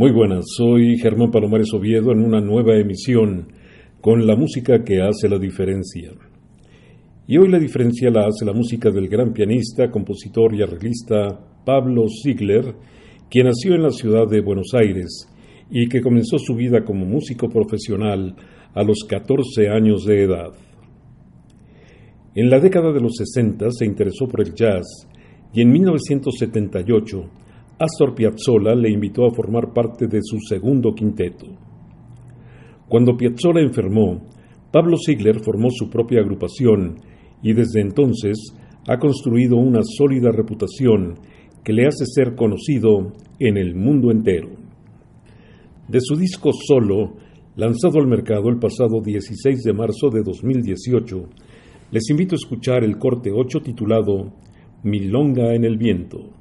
Muy buenas, soy Germán Palomares Oviedo en una nueva emisión con la música que hace la diferencia. Y hoy la diferencia la hace la música del gran pianista, compositor y arreglista Pablo Ziegler, quien nació en la ciudad de Buenos Aires y que comenzó su vida como músico profesional a los 14 años de edad. En la década de los 60 se interesó por el jazz y en 1978 Astor Piazzolla le invitó a formar parte de su segundo quinteto. Cuando Piazzolla enfermó, Pablo Ziegler formó su propia agrupación y desde entonces ha construido una sólida reputación que le hace ser conocido en el mundo entero. De su disco solo, lanzado al mercado el pasado 16 de marzo de 2018, les invito a escuchar el corte 8 titulado Milonga en el viento.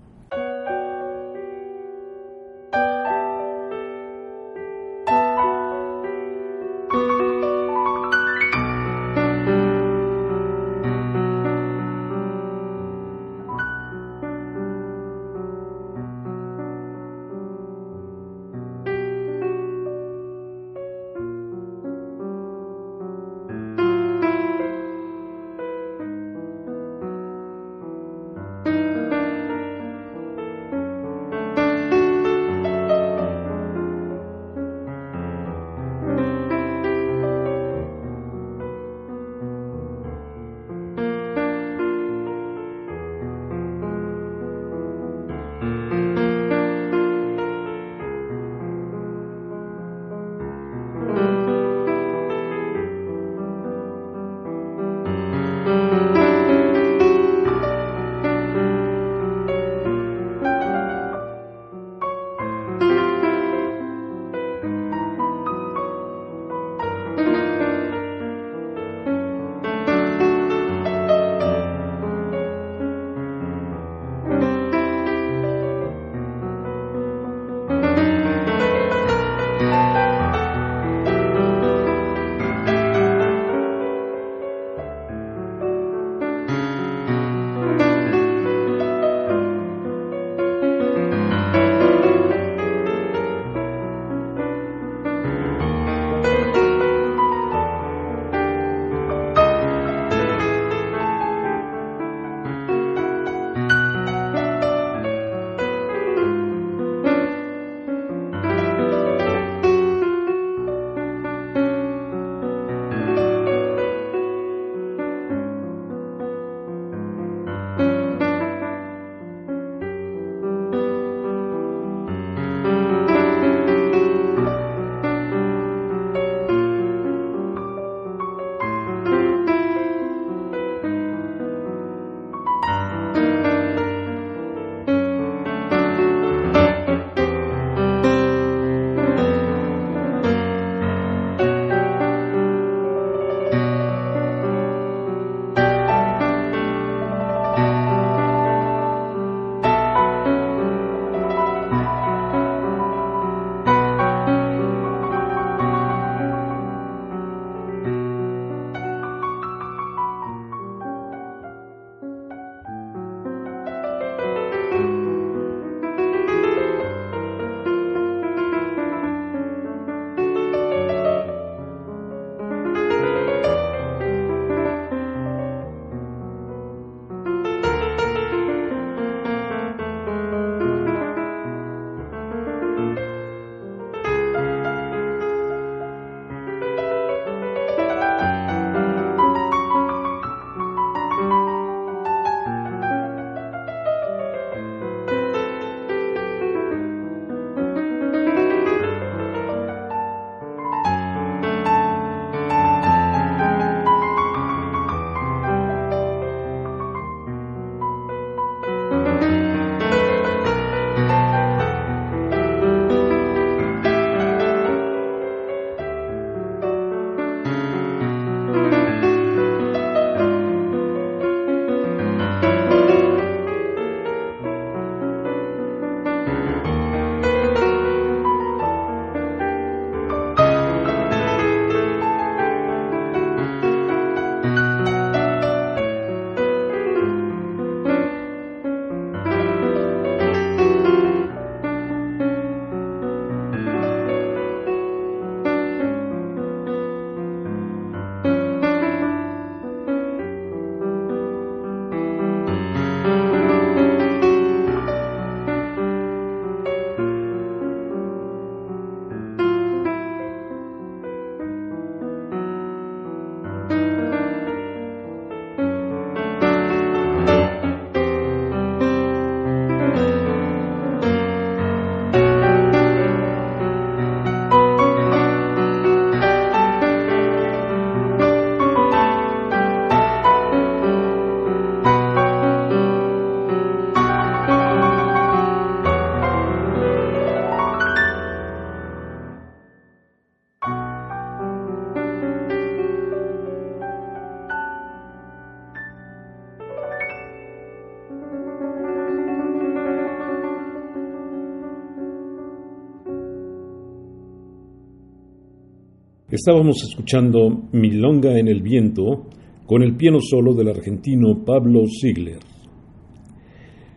Estábamos escuchando Milonga en el viento con el piano solo del argentino Pablo Ziegler.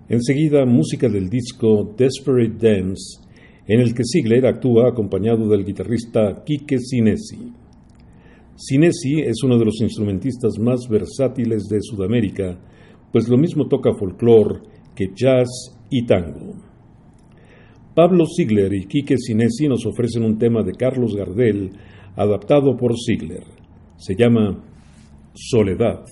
Enseguida, música del disco Desperate Dance, en el que Ziegler actúa acompañado del guitarrista Quique Sinesi. Sinesi es uno de los instrumentistas más versátiles de Sudamérica, pues lo mismo toca folclore que jazz y tango. Pablo Ziegler y Quique Sinesi nos ofrecen un tema de Carlos Gardel adaptado por Ziegler. Se llama Soledad.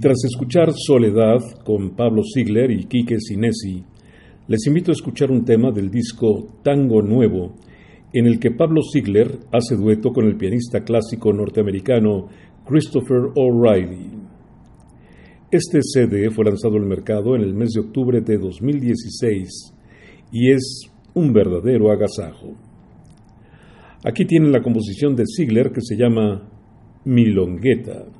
Tras escuchar Soledad con Pablo Ziegler y Quique Sinesi, les invito a escuchar un tema del disco Tango Nuevo, en el que Pablo Ziegler hace dueto con el pianista clásico norteamericano Christopher O'Reilly. Este CD fue lanzado al mercado en el mes de octubre de 2016 y es un verdadero agasajo. Aquí tienen la composición de Ziegler que se llama Milongueta.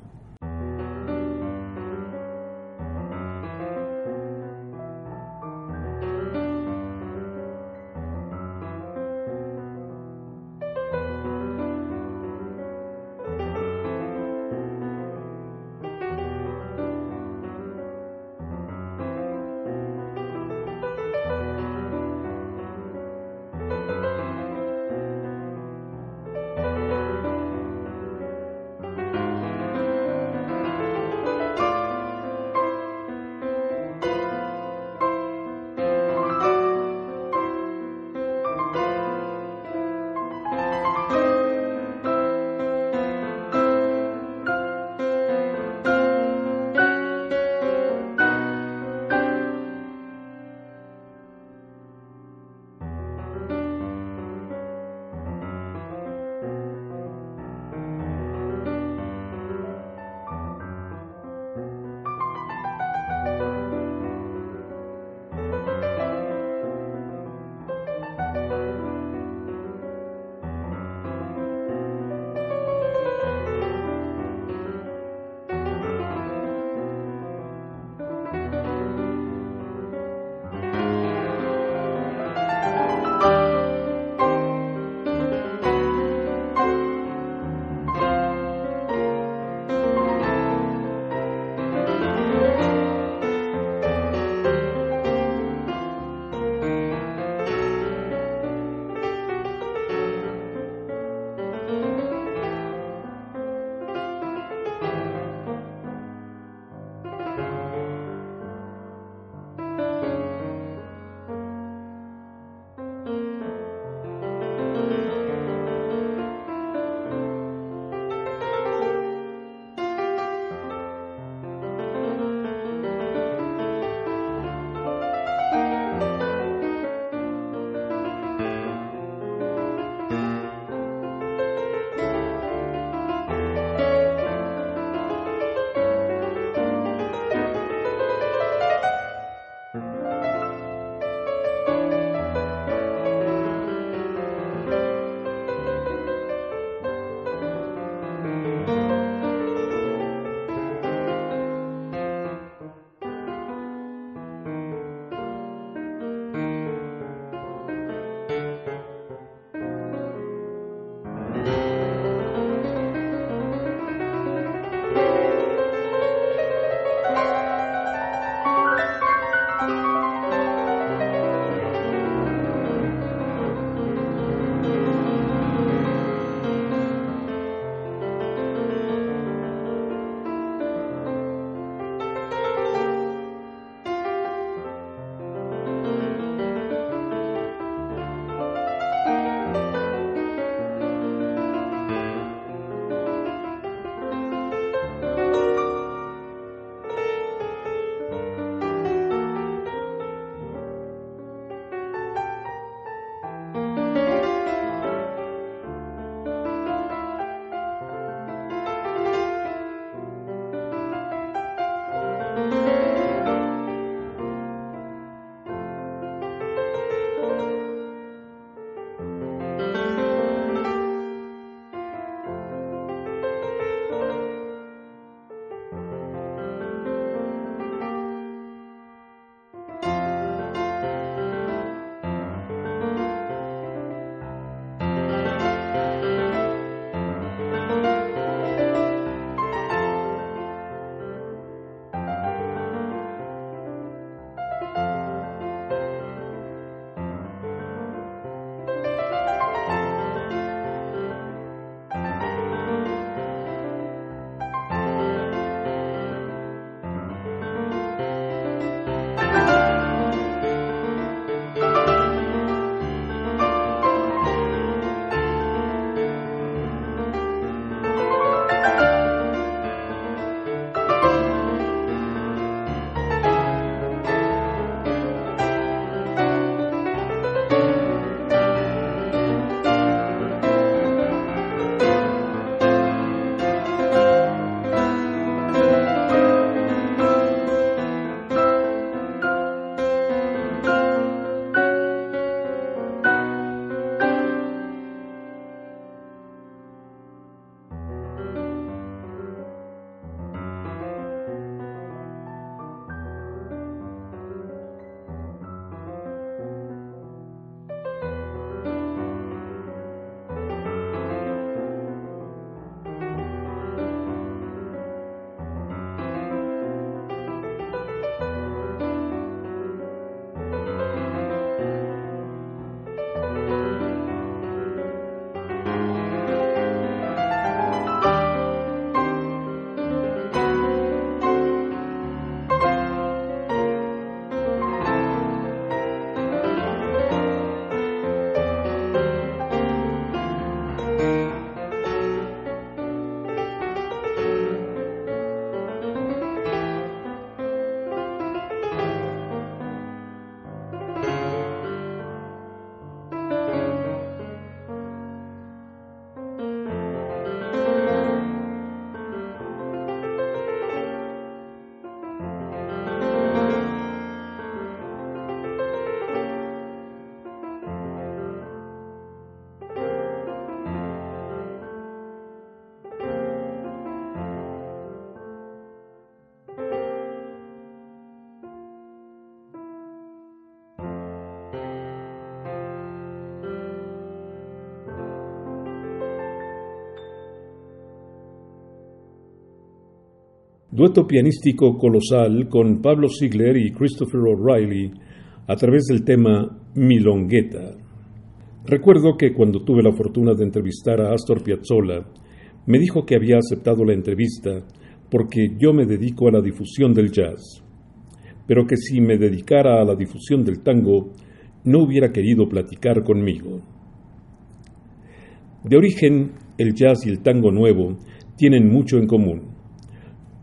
Dueto pianístico colosal con Pablo Ziegler y Christopher O'Reilly a través del tema Milongueta. Recuerdo que cuando tuve la fortuna de entrevistar a Astor Piazzolla, me dijo que había aceptado la entrevista porque yo me dedico a la difusión del jazz, pero que si me dedicara a la difusión del tango, no hubiera querido platicar conmigo. De origen, el jazz y el tango nuevo tienen mucho en común.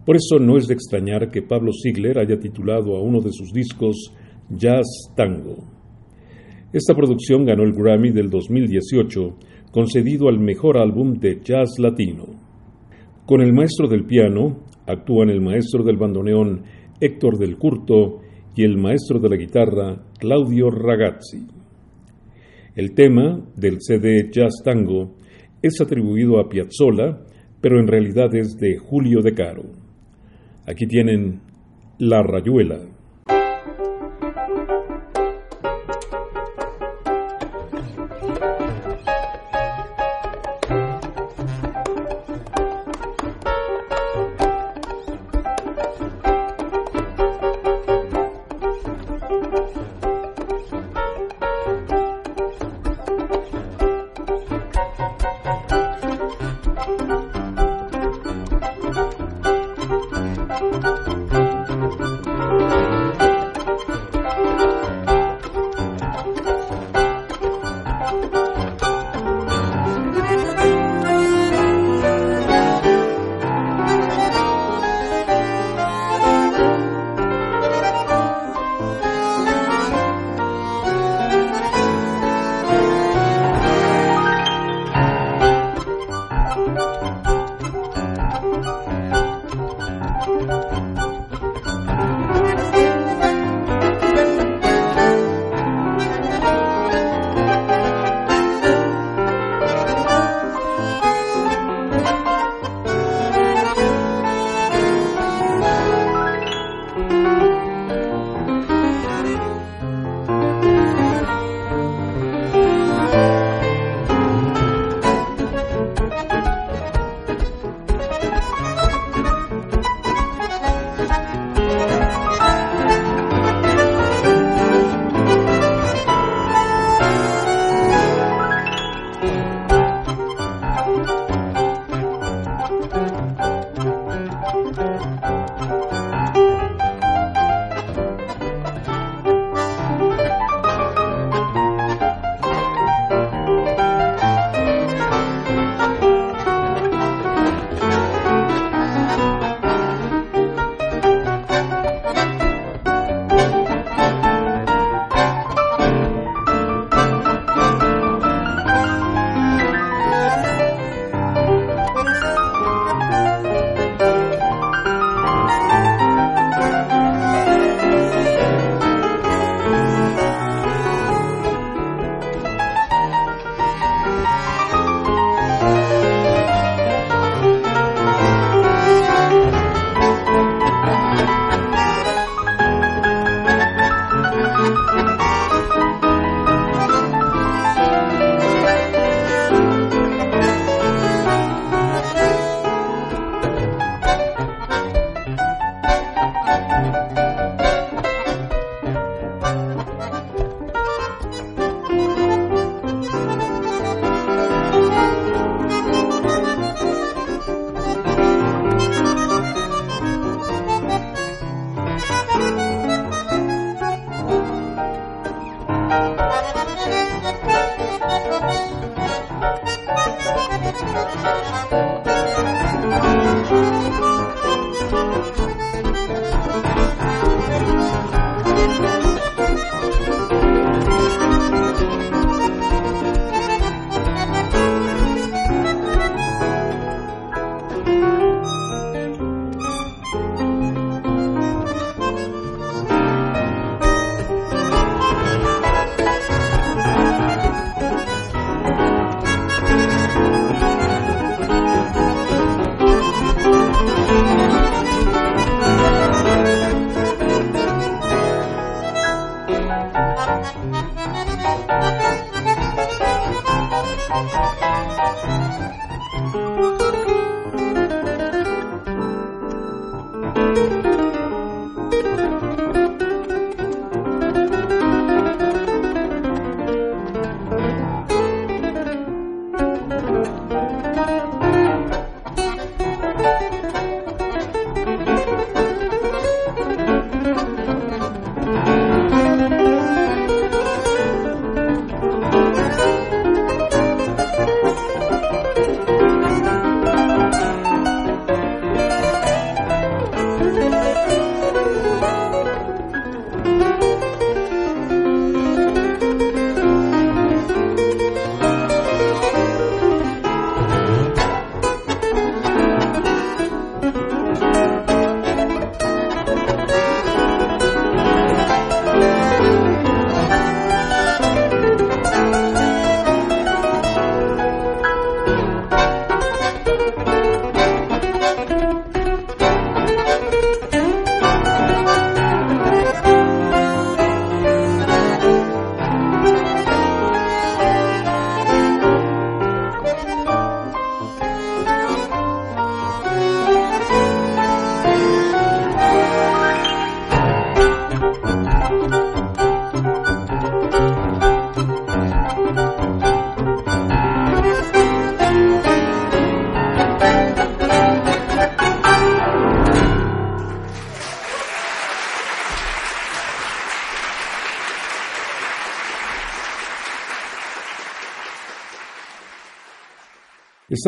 Por eso no es de extrañar que Pablo Ziegler haya titulado a uno de sus discos Jazz Tango. Esta producción ganó el Grammy del 2018, concedido al mejor álbum de jazz latino. Con el maestro del piano actúan el maestro del bandoneón Héctor del Curto y el maestro de la guitarra Claudio Ragazzi. El tema del CD Jazz Tango es atribuido a Piazzolla, pero en realidad es de Julio De Caro. Aquí tienen La Rayuela.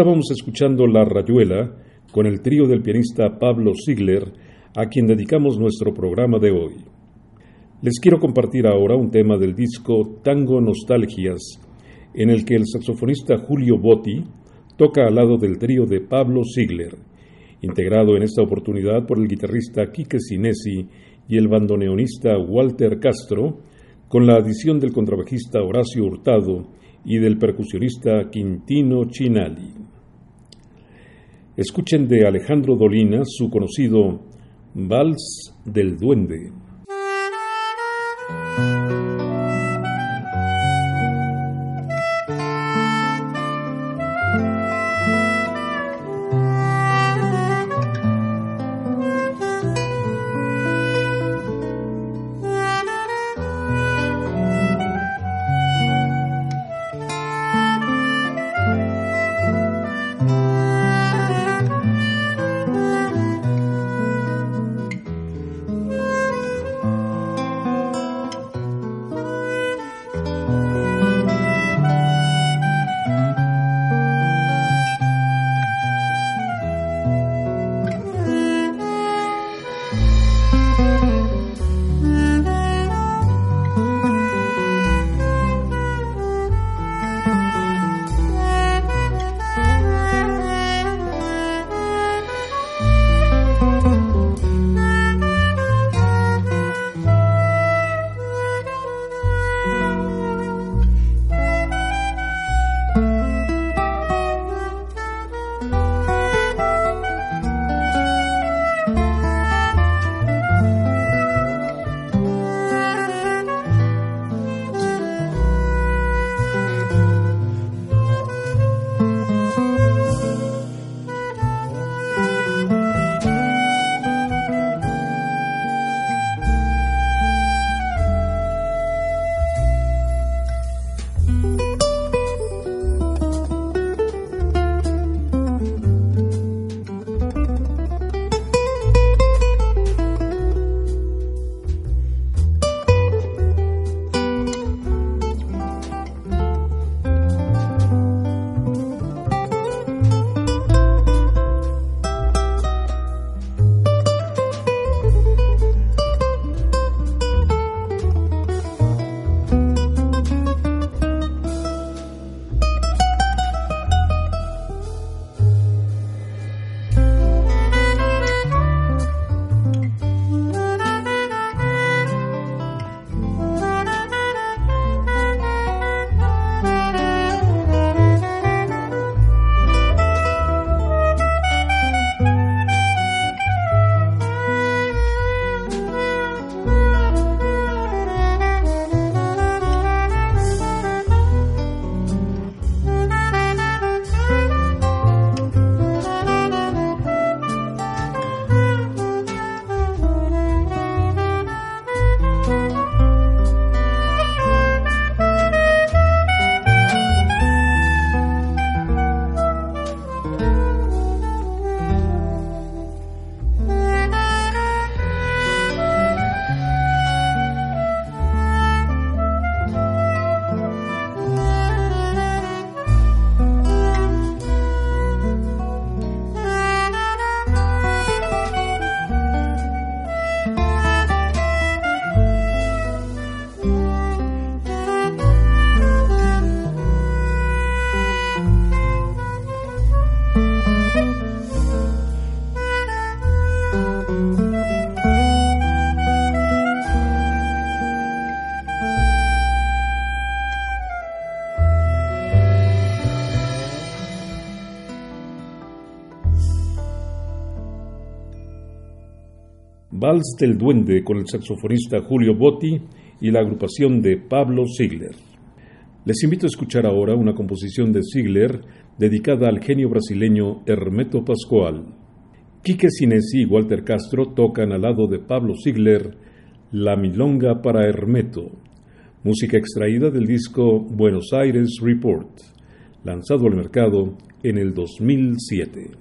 Estábamos escuchando La Rayuela con el trío del pianista Pablo Ziegler, a quien dedicamos nuestro programa de hoy. Les quiero compartir ahora un tema del disco Tango Nostalgias, en el que el saxofonista Julio Botti toca al lado del trío de Pablo Ziegler, integrado en esta oportunidad por el guitarrista Quique Sinesi y el bandoneonista Walter Castro, con la adición del contrabajista Horacio Hurtado y del percusionista Quintino Chinali. Escuchen de Alejandro Dolina su conocido Vals del Duende. Vals del Duende con el saxofonista Julio Botti y la agrupación de Pablo Ziegler. Les invito a escuchar ahora una composición de Ziegler dedicada al genio brasileño Hermeto Pascual. Quique Sinesi y Walter Castro tocan al lado de Pablo Ziegler La Milonga para Hermeto, música extraída del disco Buenos Aires Report, lanzado al mercado en el 2007.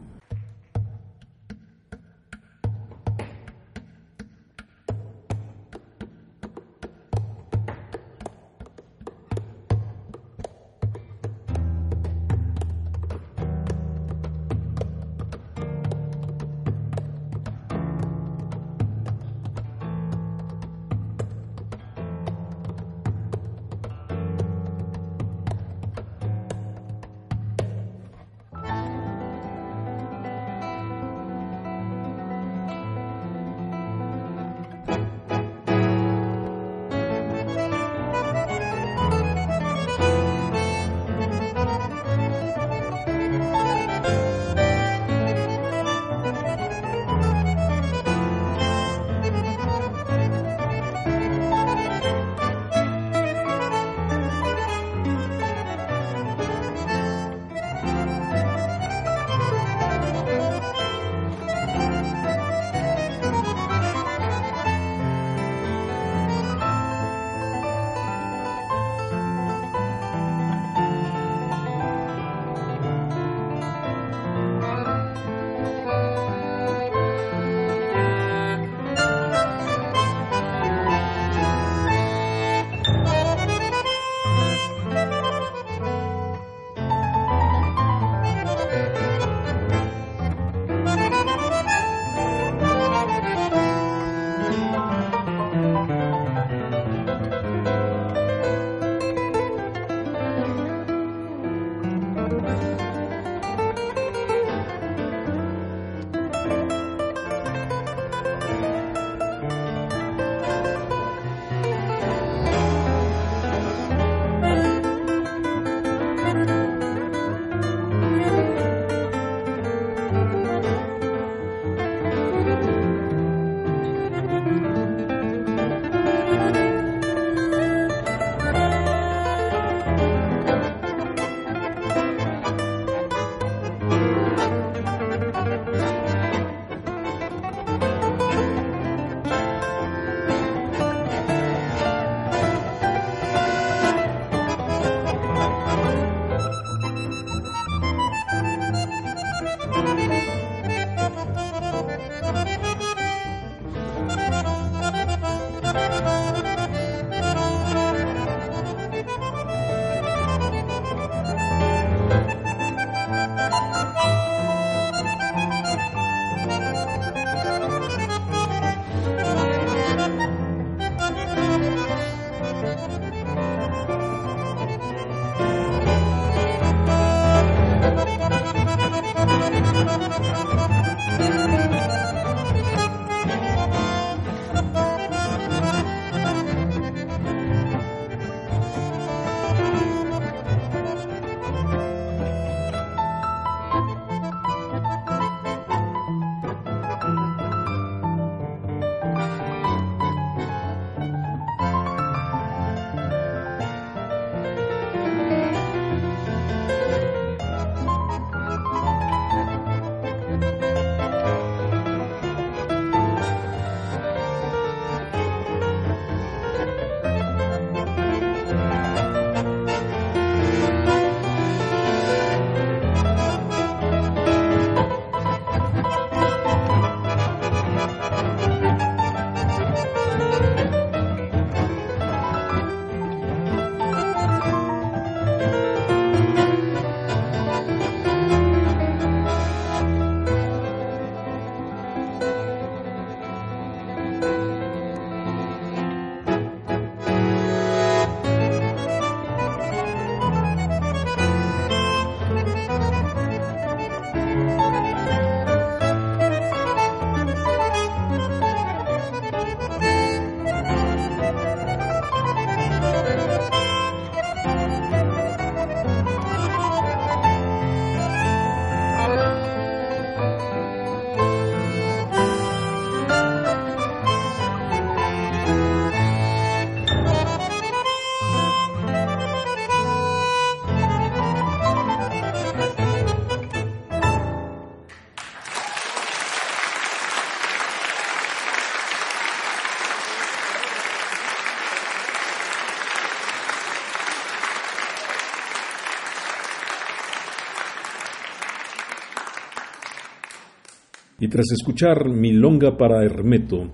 Tras escuchar Milonga para Hermeto,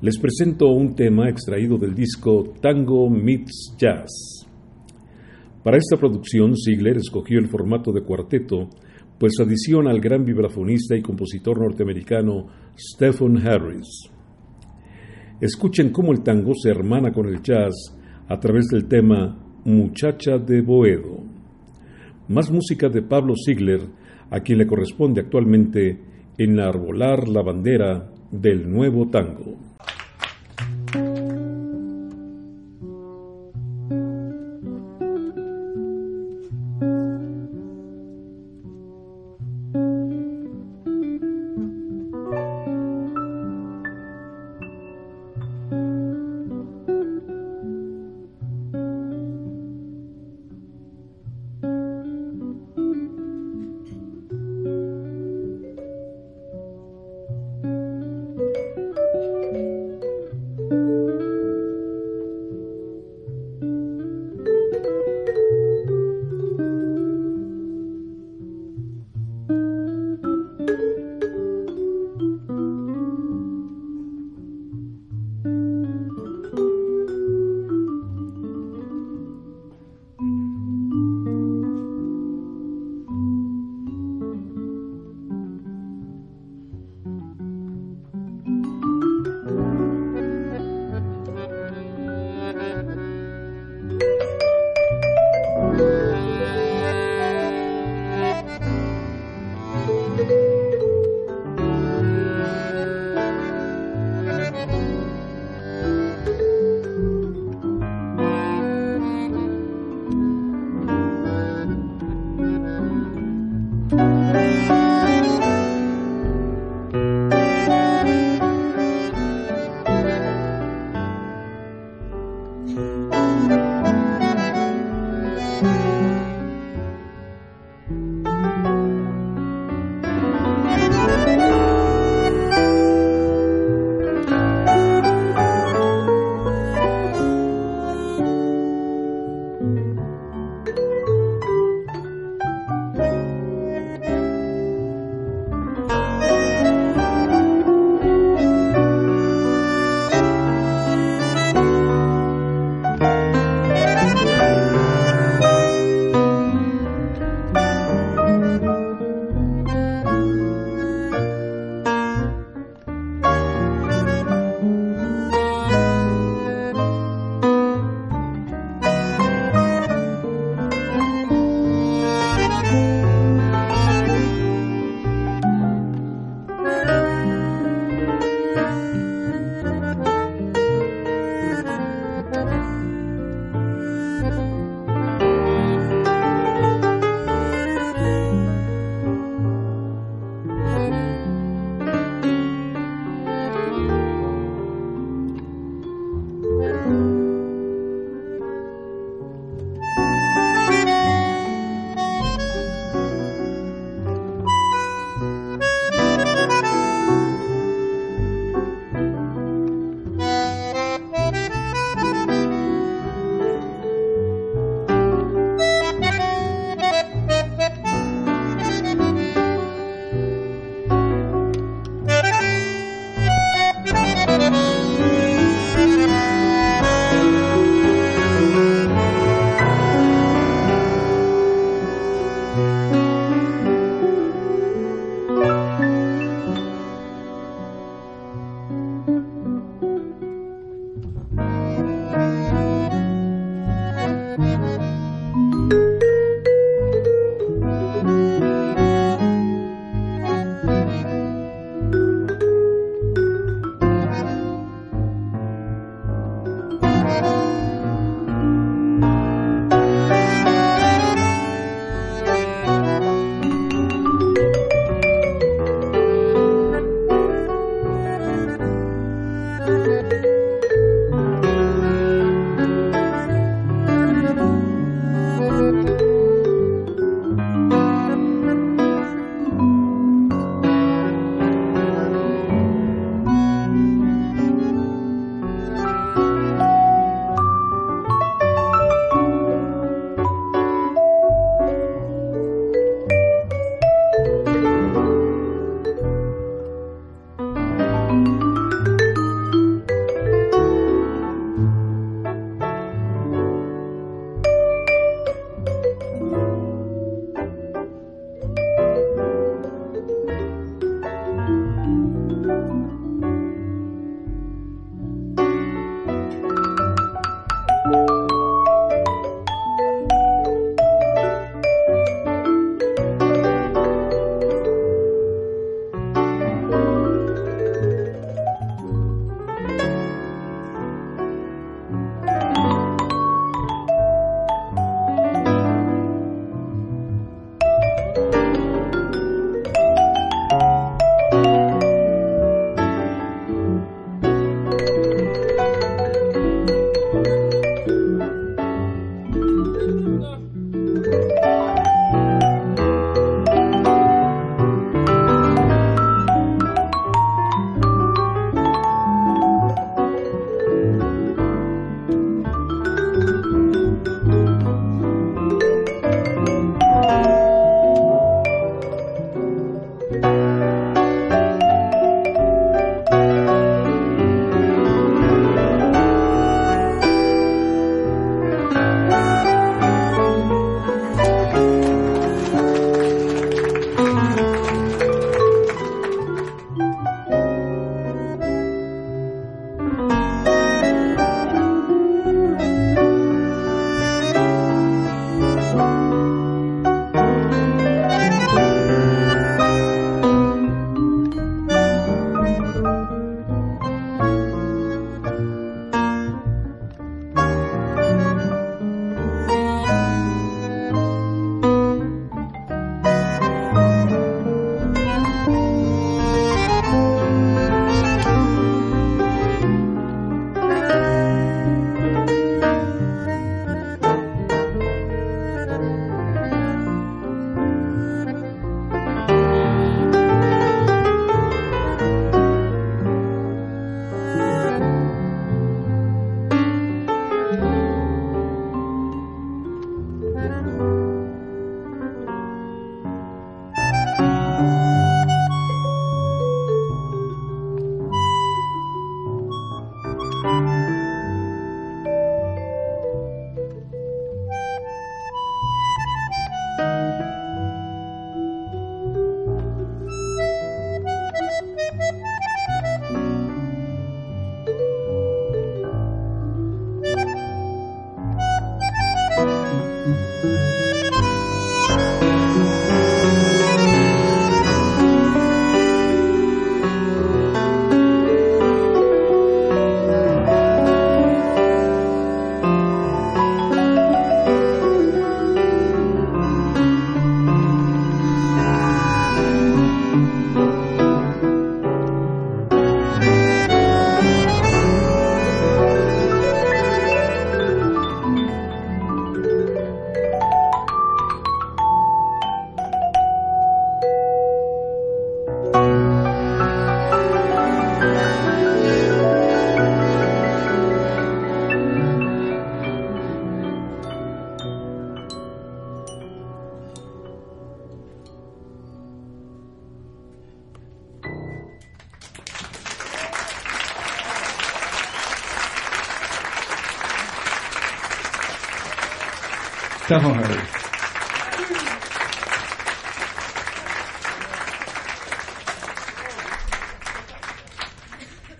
les presento un tema extraído del disco Tango Meets Jazz. Para esta producción, Ziegler escogió el formato de cuarteto, pues adiciona al gran vibrafonista y compositor norteamericano Stephen Harris. Escuchen cómo el tango se hermana con el jazz a través del tema Muchacha de Boedo. Más música de Pablo Ziegler, a quien le corresponde actualmente enarbolar la bandera del nuevo tango.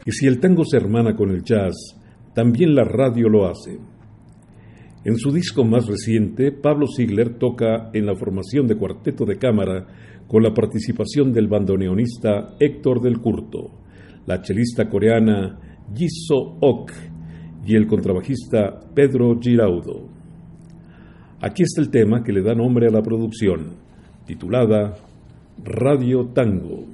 Y si el tango se hermana con el jazz, también la radio lo hace. En su disco más reciente, Pablo Ziegler toca en la formación de cuarteto de cámara con la participación del bandoneonista Héctor del Curto, la chelista coreana Jisoo Ok y el contrabajista Pedro Giraudo. Aquí está el tema que le da nombre a la producción, titulada Radio Tango.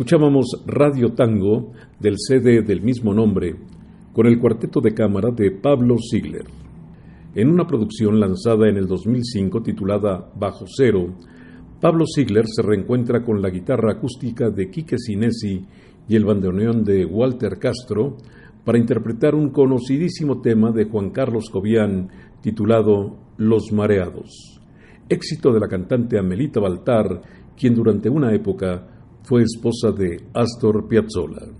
Escuchábamos Radio Tango del CD del mismo nombre con el cuarteto de cámara de Pablo Ziegler. En una producción lanzada en el 2005 titulada Bajo Cero, Pablo Ziegler se reencuentra con la guitarra acústica de Quique Sinesi y el bandoneón de Walter Castro para interpretar un conocidísimo tema de Juan Carlos Cobian titulado Los Mareados, éxito de la cantante Amelita Baltar, quien durante una época fue esposa de Astor Piazzolla.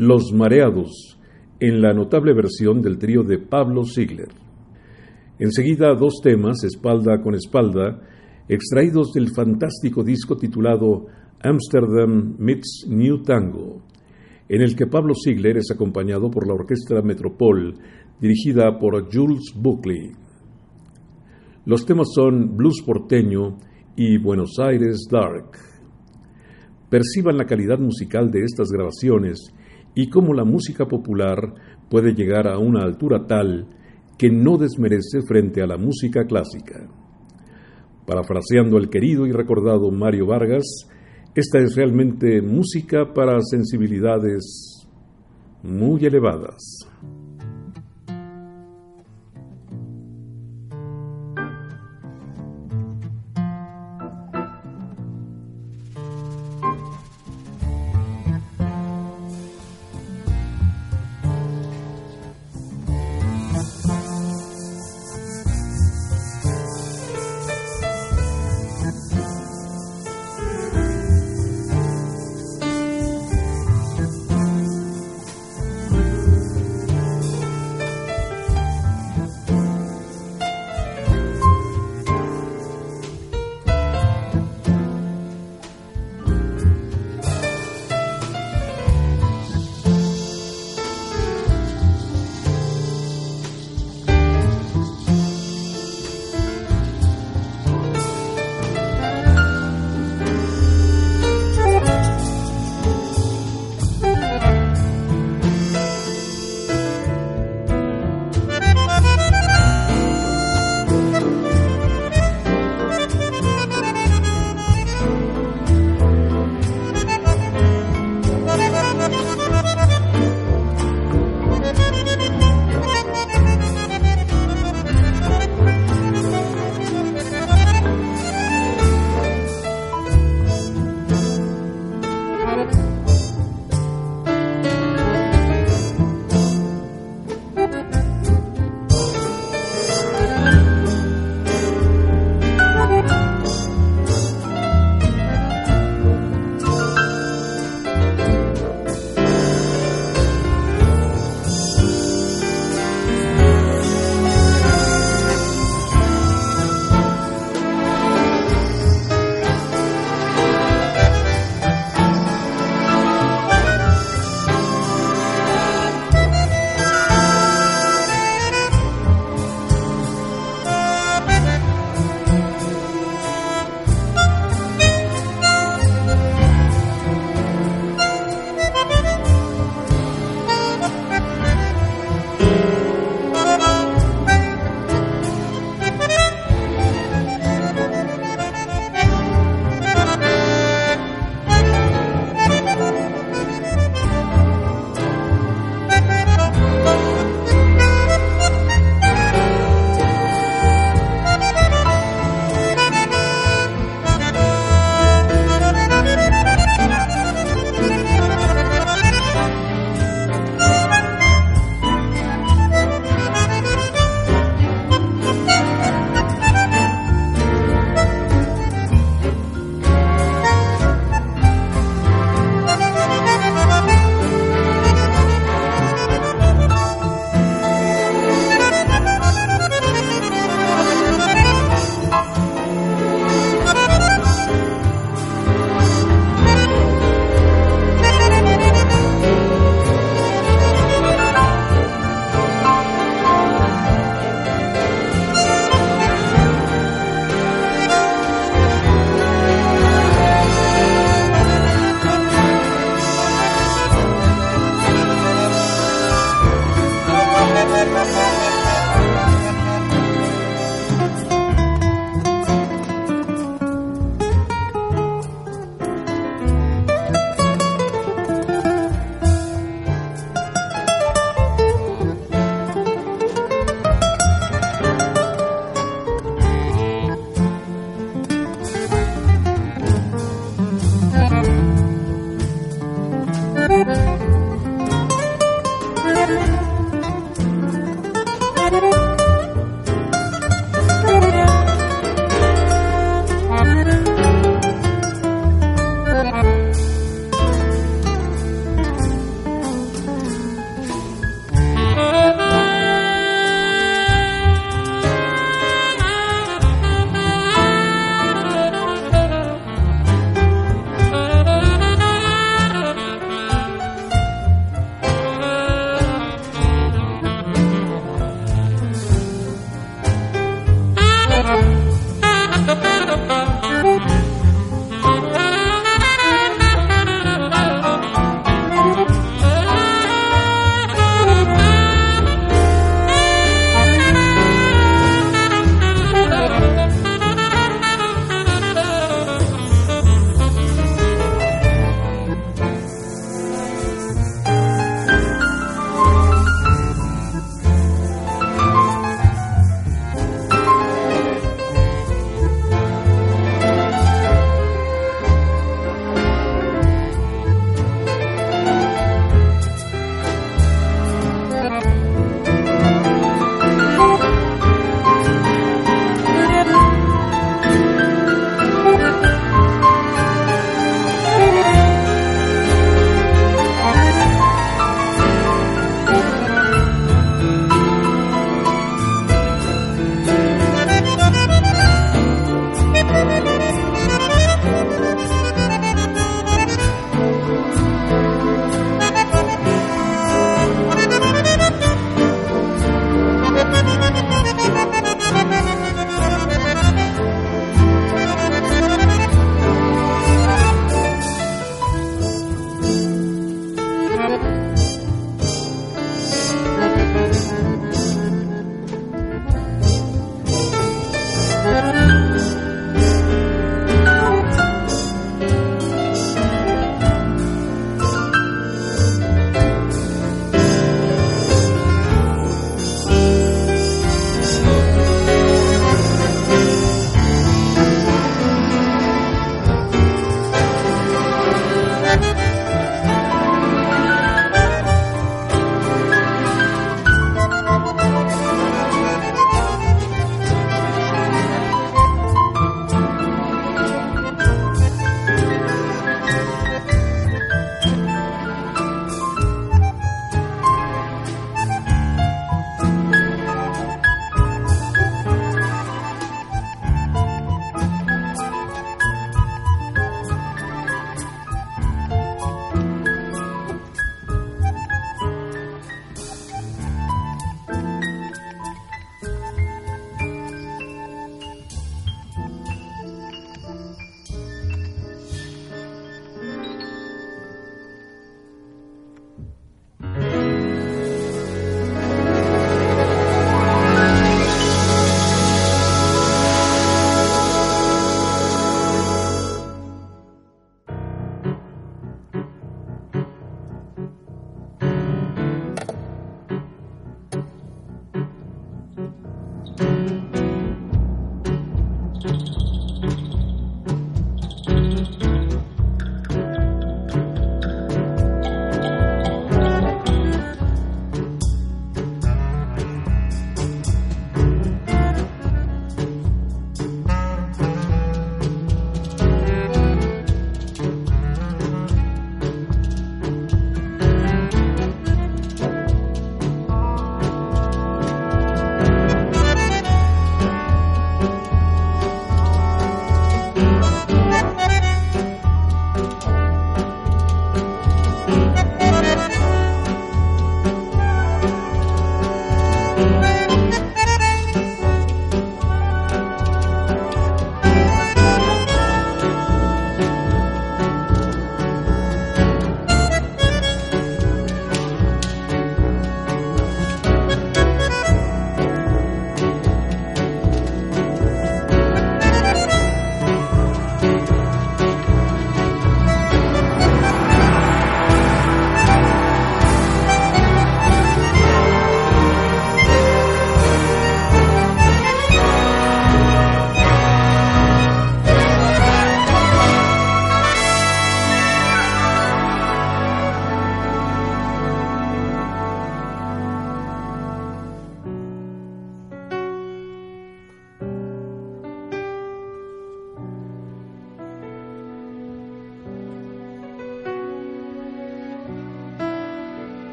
Los Mareados, en la notable versión del trío de Pablo Ziegler. Enseguida dos temas, espalda con espalda, extraídos del fantástico disco titulado Amsterdam Meets New Tango, en el que Pablo Ziegler es acompañado por la Orquesta Metropol, dirigida por Jules Buckley. Los temas son Blues porteño y Buenos Aires Dark. Perciban la calidad musical de estas grabaciones y cómo la música popular puede llegar a una altura tal que no desmerece frente a la música clásica. Parafraseando al querido y recordado Mario Vargas, esta es realmente música para sensibilidades muy elevadas.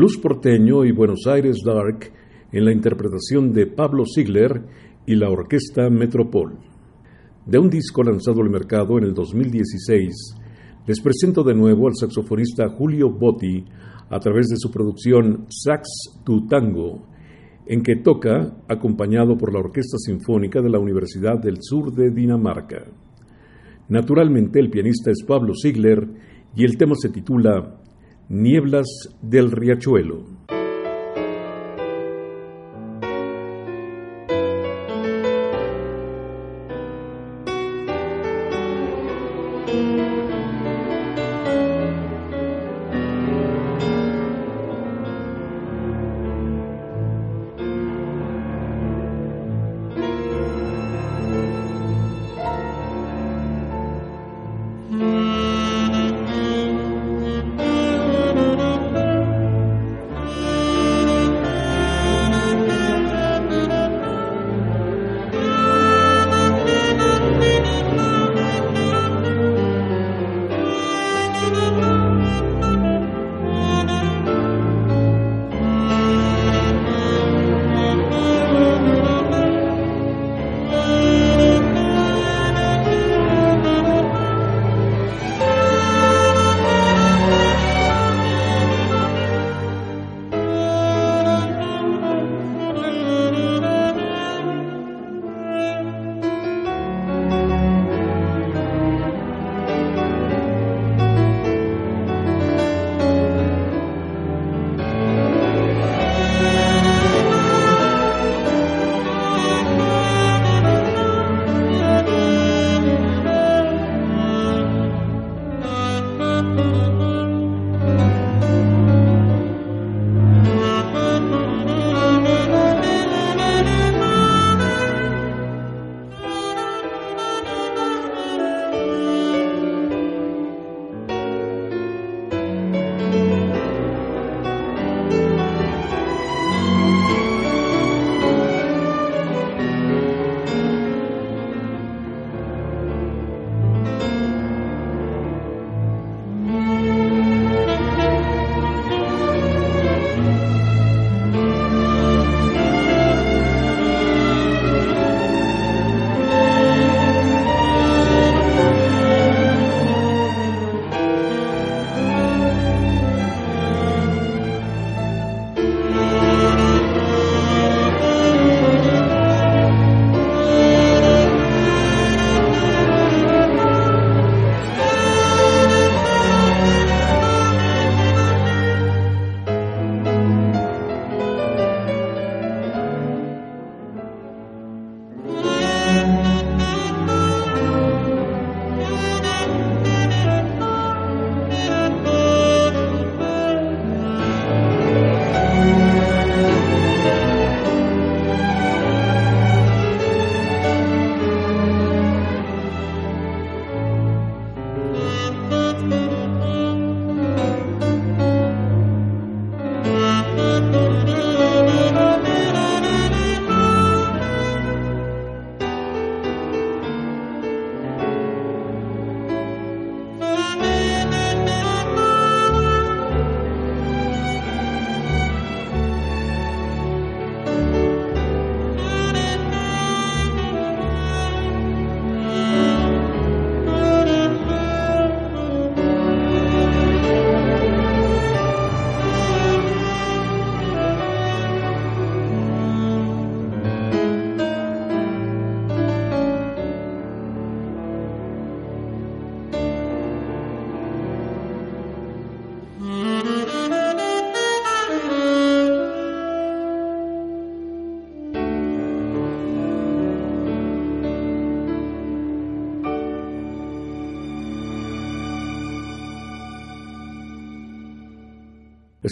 Blues porteño y Buenos Aires Dark en la interpretación de Pablo Ziegler y la Orquesta Metropol. De un disco lanzado al mercado en el 2016, les presento de nuevo al saxofonista Julio Botti a través de su producción Sax tu Tango, en que toca acompañado por la Orquesta Sinfónica de la Universidad del Sur de Dinamarca. Naturalmente el pianista es Pablo Ziegler y el tema se titula Nieblas del Riachuelo.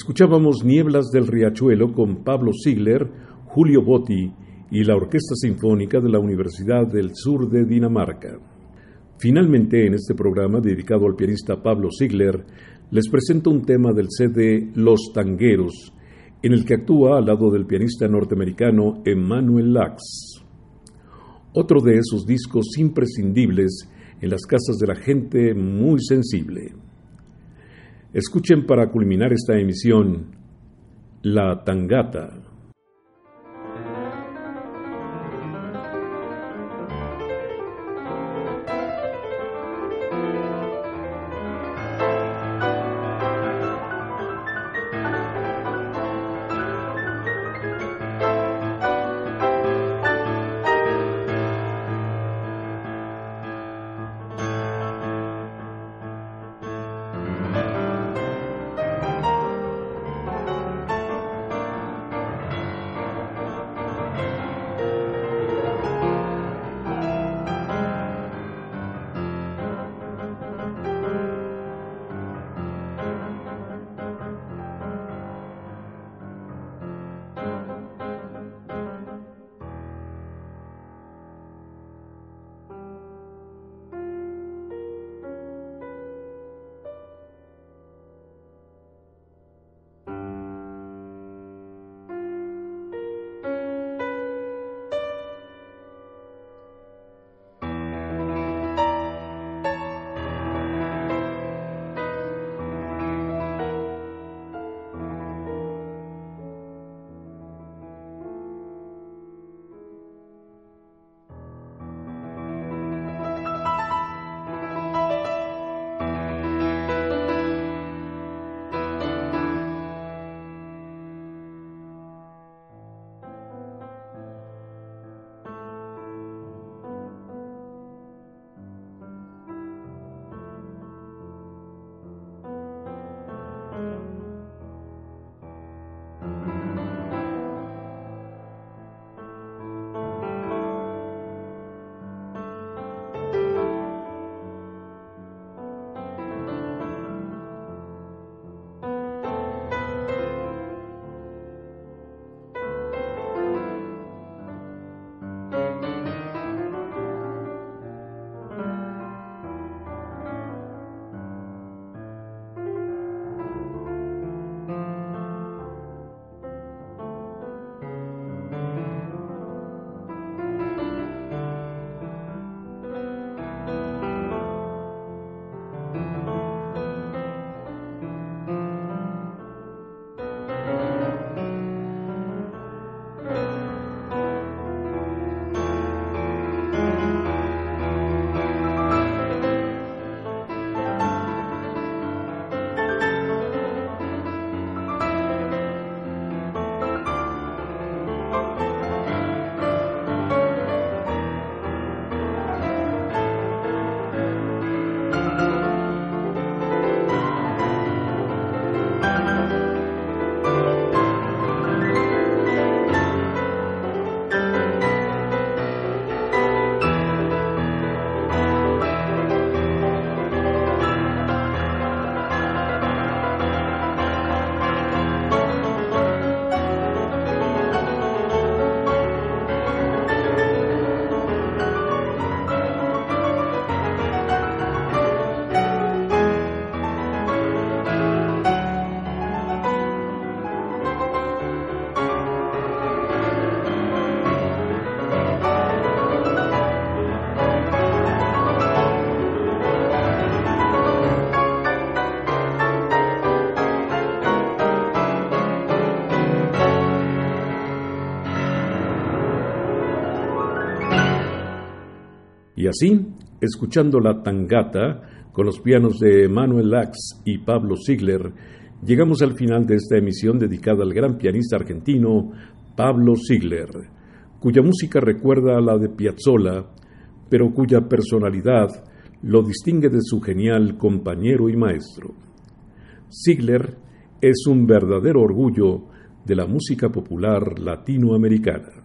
Escuchábamos Nieblas del Riachuelo con Pablo Ziegler, Julio Botti y la Orquesta Sinfónica de la Universidad del Sur de Dinamarca. Finalmente, en este programa dedicado al pianista Pablo Ziegler, les presento un tema del CD Los Tangueros, en el que actúa al lado del pianista norteamericano Emmanuel Lax. Otro de esos discos imprescindibles en las casas de la gente muy sensible. Escuchen para culminar esta emisión La Tangata. Y así, escuchando la tangata con los pianos de Manuel Lax y Pablo Ziegler, llegamos al final de esta emisión dedicada al gran pianista argentino Pablo Ziegler, cuya música recuerda a la de Piazzolla, pero cuya personalidad lo distingue de su genial compañero y maestro. Ziegler es un verdadero orgullo de la música popular latinoamericana.